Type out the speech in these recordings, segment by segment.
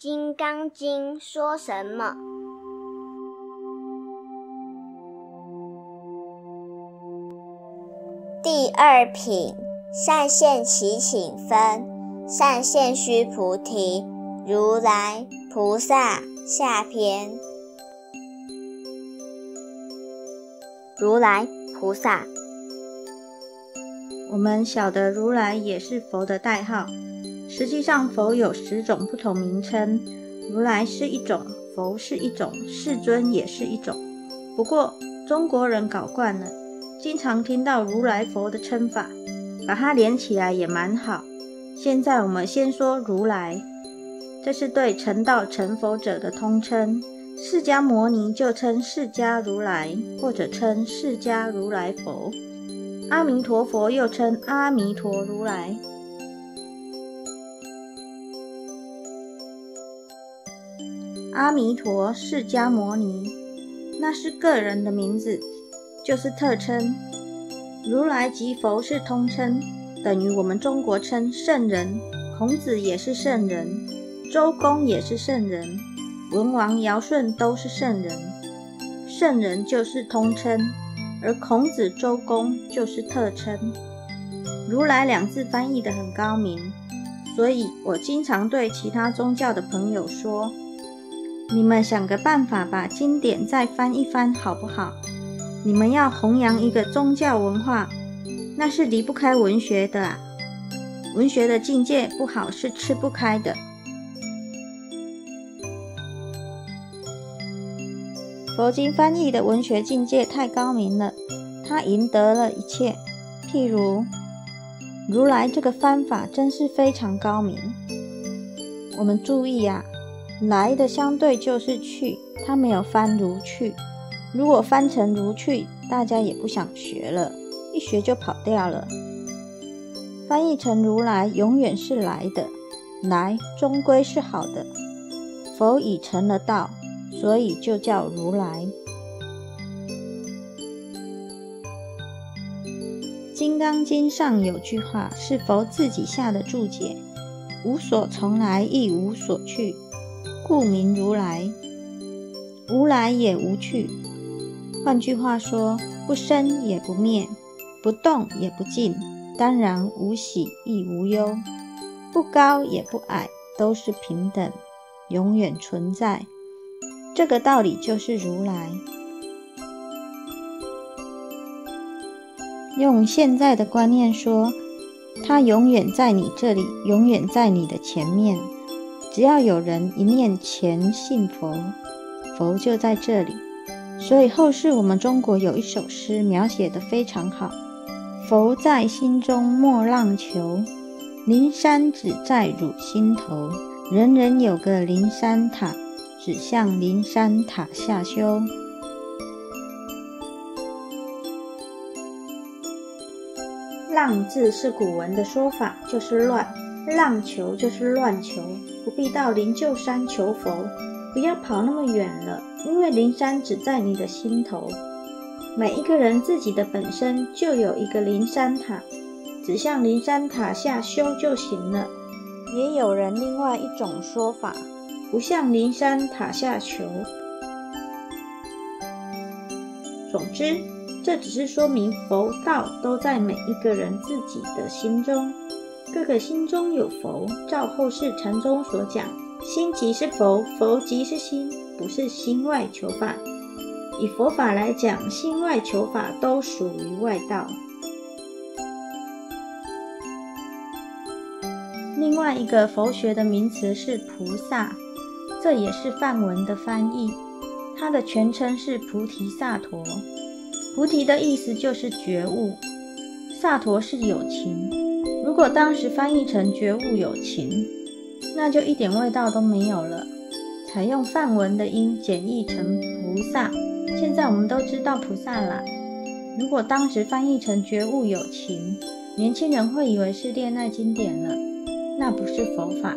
金刚经》说什么？第二品，善现其请分，善现须菩提，如来菩萨下篇。如来菩萨，我们晓得如来也是佛的代号。实际上，佛有十种不同名称，如来是一种，佛是一种，世尊也是一种。不过中国人搞惯了，经常听到如来佛的称法，把它连起来也蛮好。现在我们先说如来，这是对成道成佛者的通称。释迦牟尼就称释迦如来，或者称释迦如来佛。阿弥陀佛又称阿弥陀如来。阿弥陀释迦牟尼，那是个人的名字，就是特称。如来即佛是通称，等于我们中国称圣人。孔子也是圣人，周公也是圣人，文王尧舜都是圣人。圣人就是通称，而孔子、周公就是特称。如来两字翻译的很高明，所以我经常对其他宗教的朋友说。你们想个办法把经典再翻一翻，好不好？你们要弘扬一个宗教文化，那是离不开文学的啊。文学的境界不好是吃不开的。佛经翻译的文学境界太高明了，它赢得了一切。譬如如来这个翻法真是非常高明。我们注意呀。来的相对就是去，他没有翻如去。如果翻成如去，大家也不想学了，一学就跑掉了。翻译成如来，永远是来的，来终归是好的。佛已成了道，所以就叫如来。《金刚经》上有句话，是佛自己下的注解：无所从来，亦无所去。故名如来，无来也无去。换句话说，不生也不灭，不动也不静，当然无喜亦无忧，不高也不矮，都是平等，永远存在。这个道理就是如来。用现在的观念说，他永远在你这里，永远在你的前面。只要有人一念前信佛，佛就在这里。所以后世我们中国有一首诗描写的非常好：“佛在心中莫让求，灵山只在汝心头。人人有个灵山塔，只向灵山塔下修。”让字是古文的说法，就是乱；让求就是乱求。不必到灵鹫山求佛，不要跑那么远了，因为灵山只在你的心头。每一个人自己的本身就有一个灵山塔，只向灵山塔下修就行了。也有人另外一种说法，不向灵山塔下求。总之，这只是说明佛道都在每一个人自己的心中。各个心中有佛，照后世禅宗所讲，心即是佛，佛即是心，不是心外求法。以佛法来讲，心外求法都属于外道。另外一个佛学的名词是菩萨，这也是梵文的翻译，它的全称是菩提萨陀。菩提的意思就是觉悟，萨陀是友情。如果当时翻译成觉悟有情，那就一点味道都没有了。采用梵文的音简译成菩萨，现在我们都知道菩萨了。如果当时翻译成觉悟有情，年轻人会以为是恋爱经典了，那不是佛法，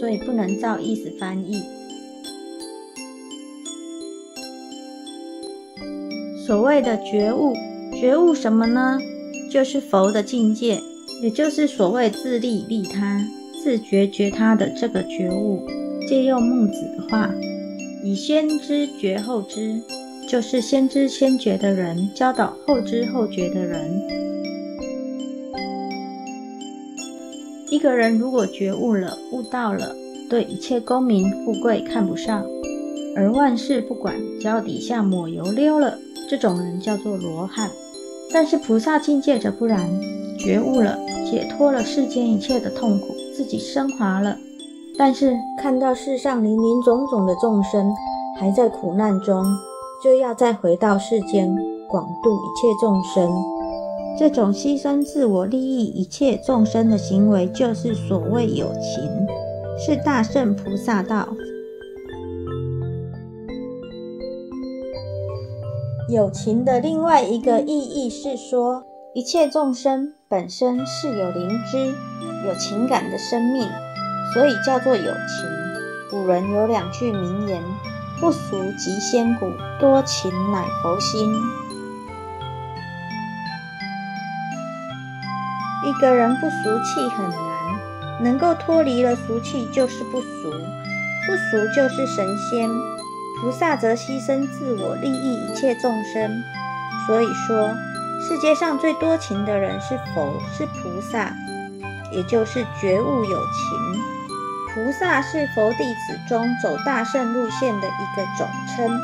所以不能照意思翻译。所谓的觉悟，觉悟什么呢？就是佛的境界。也就是所谓自利利他、自觉觉他的这个觉悟，借用孟子的话：“以先知觉后知”，就是先知先觉的人教导后知后觉的人。一个人如果觉悟了、悟到了，对一切功名富贵看不上，而万事不管，脚底下抹油溜了，这种人叫做罗汉。但是菩萨境界者不然，觉悟了，解脱了世间一切的痛苦，自己升华了。但是看到世上林林总总的众生还在苦难中，就要再回到世间广度一切众生。这种牺牲自我利益一切众生的行为，就是所谓有情，是大圣菩萨道。有情的另外一个意义是说，一切众生本身是有灵知、有情感的生命，所以叫做有情。古人有两句名言：“不俗即仙骨，多情乃佛心。”一个人不俗气很难，能够脱离了俗气就是不俗，不俗就是神仙。菩萨则牺牲自我，利益一切众生。所以说，世界上最多情的人是佛，是菩萨，也就是觉悟有情。菩萨是佛弟子中走大圣路线的一个总称。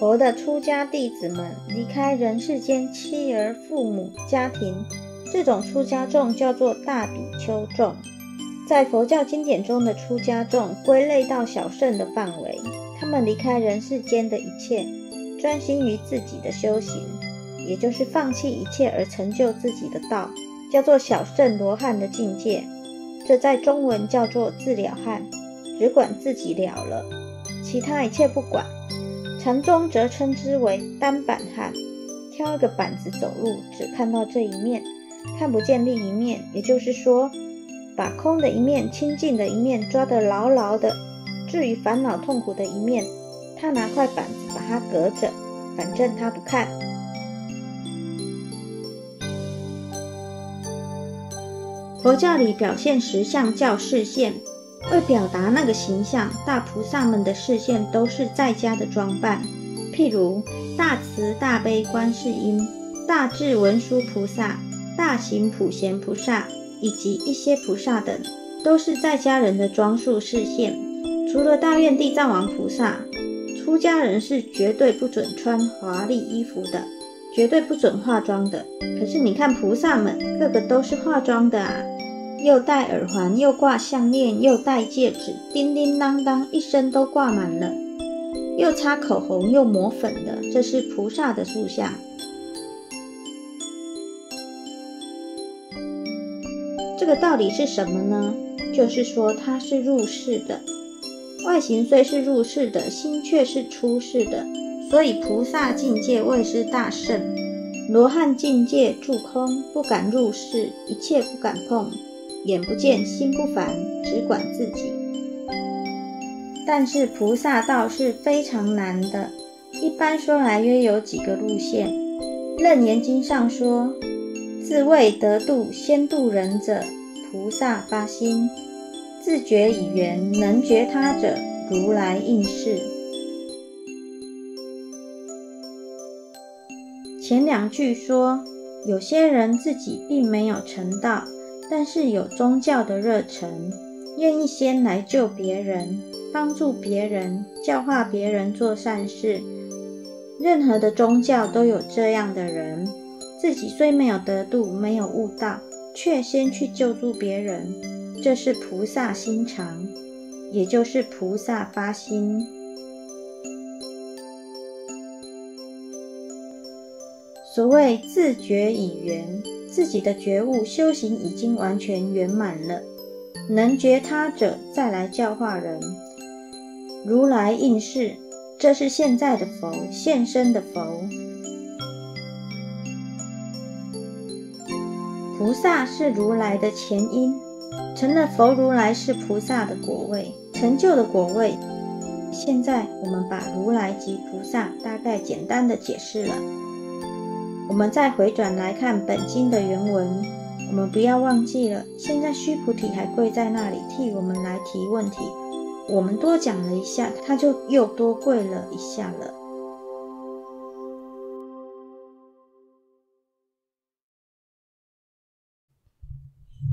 佛的出家弟子们离开人世间妻儿、父母、家庭。这种出家众叫做大比丘众，在佛教经典中的出家众归类到小圣的范围。他们离开人世间的一切，专心于自己的修行，也就是放弃一切而成就自己的道，叫做小圣罗汉的境界。这在中文叫做自了汉，只管自己了了，其他一切不管。禅宗则称之为单板汉，挑一个板子走路，只看到这一面。看不见另一面，也就是说，把空的一面、清净的一面抓得牢牢的。至于烦恼痛苦的一面，他拿块板子把它隔着，反正他不看。佛教里表现实相叫视线，为表达那个形象，大菩萨们的视线都是在家的装扮，譬如大慈大悲观世音、大智文殊菩萨。大行普贤菩萨以及一些菩萨等，都是在家人的装束视线。除了大愿地藏王菩萨，出家人是绝对不准穿华丽衣服的，绝对不准化妆的。可是你看菩萨们，个个都是化妆的啊，又戴耳环，又挂项链，又戴戒指，叮叮当当，一身都挂满了，又擦口红，又抹粉的，这是菩萨的塑像。个道理是什么呢？就是说它是入世的，外形虽是入世的，心却是出世的。所以菩萨境界谓是大圣，罗汉境界住空，不敢入世，一切不敢碰，眼不见心不烦，只管自己。但是菩萨道是非常难的，一般说来约有几个路线。楞严经上说。自谓得度先度人者，菩萨发心；自觉以缘能觉他者，如来应是。前两句说，有些人自己并没有成道，但是有宗教的热忱，愿意先来救别人，帮助别人，教化别人做善事。任何的宗教都有这样的人。自己虽没有得度，没有悟道，却先去救助别人，这是菩萨心肠，也就是菩萨发心。所谓自觉已圆，自己的觉悟修行已经完全圆满了，能觉他者再来教化人。如来应是，这是现在的佛现身的佛。菩萨是如来的前因，成了佛如来是菩萨的果位，成就的果位。现在我们把如来及菩萨大概简单的解释了。我们再回转来看本经的原文，我们不要忘记了，现在须菩提还跪在那里替我们来提问题。我们多讲了一下，他就又多跪了一下了。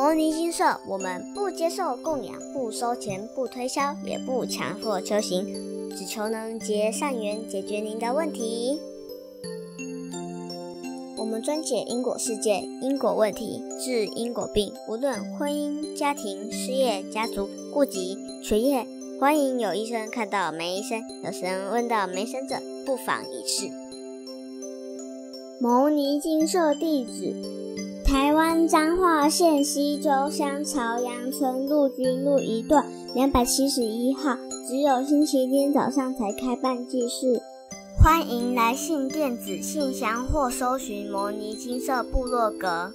摩尼金舍，我们不接受供养，不收钱，不推销，也不强迫修行，只求能结善缘，解决您的问题。我们专解因果世界、因果问题，治因果病。无论婚姻、家庭、事业、家族、户籍、学业，欢迎有医生看到没医生，有神问到没神者，不妨一试。牟尼金舍地址：台湾彰化县西周乡朝阳村陆军路一段两百七十一号，只有星期天早上才开办祭事。欢迎来信电子信箱或搜寻“摩尼金色部落格”。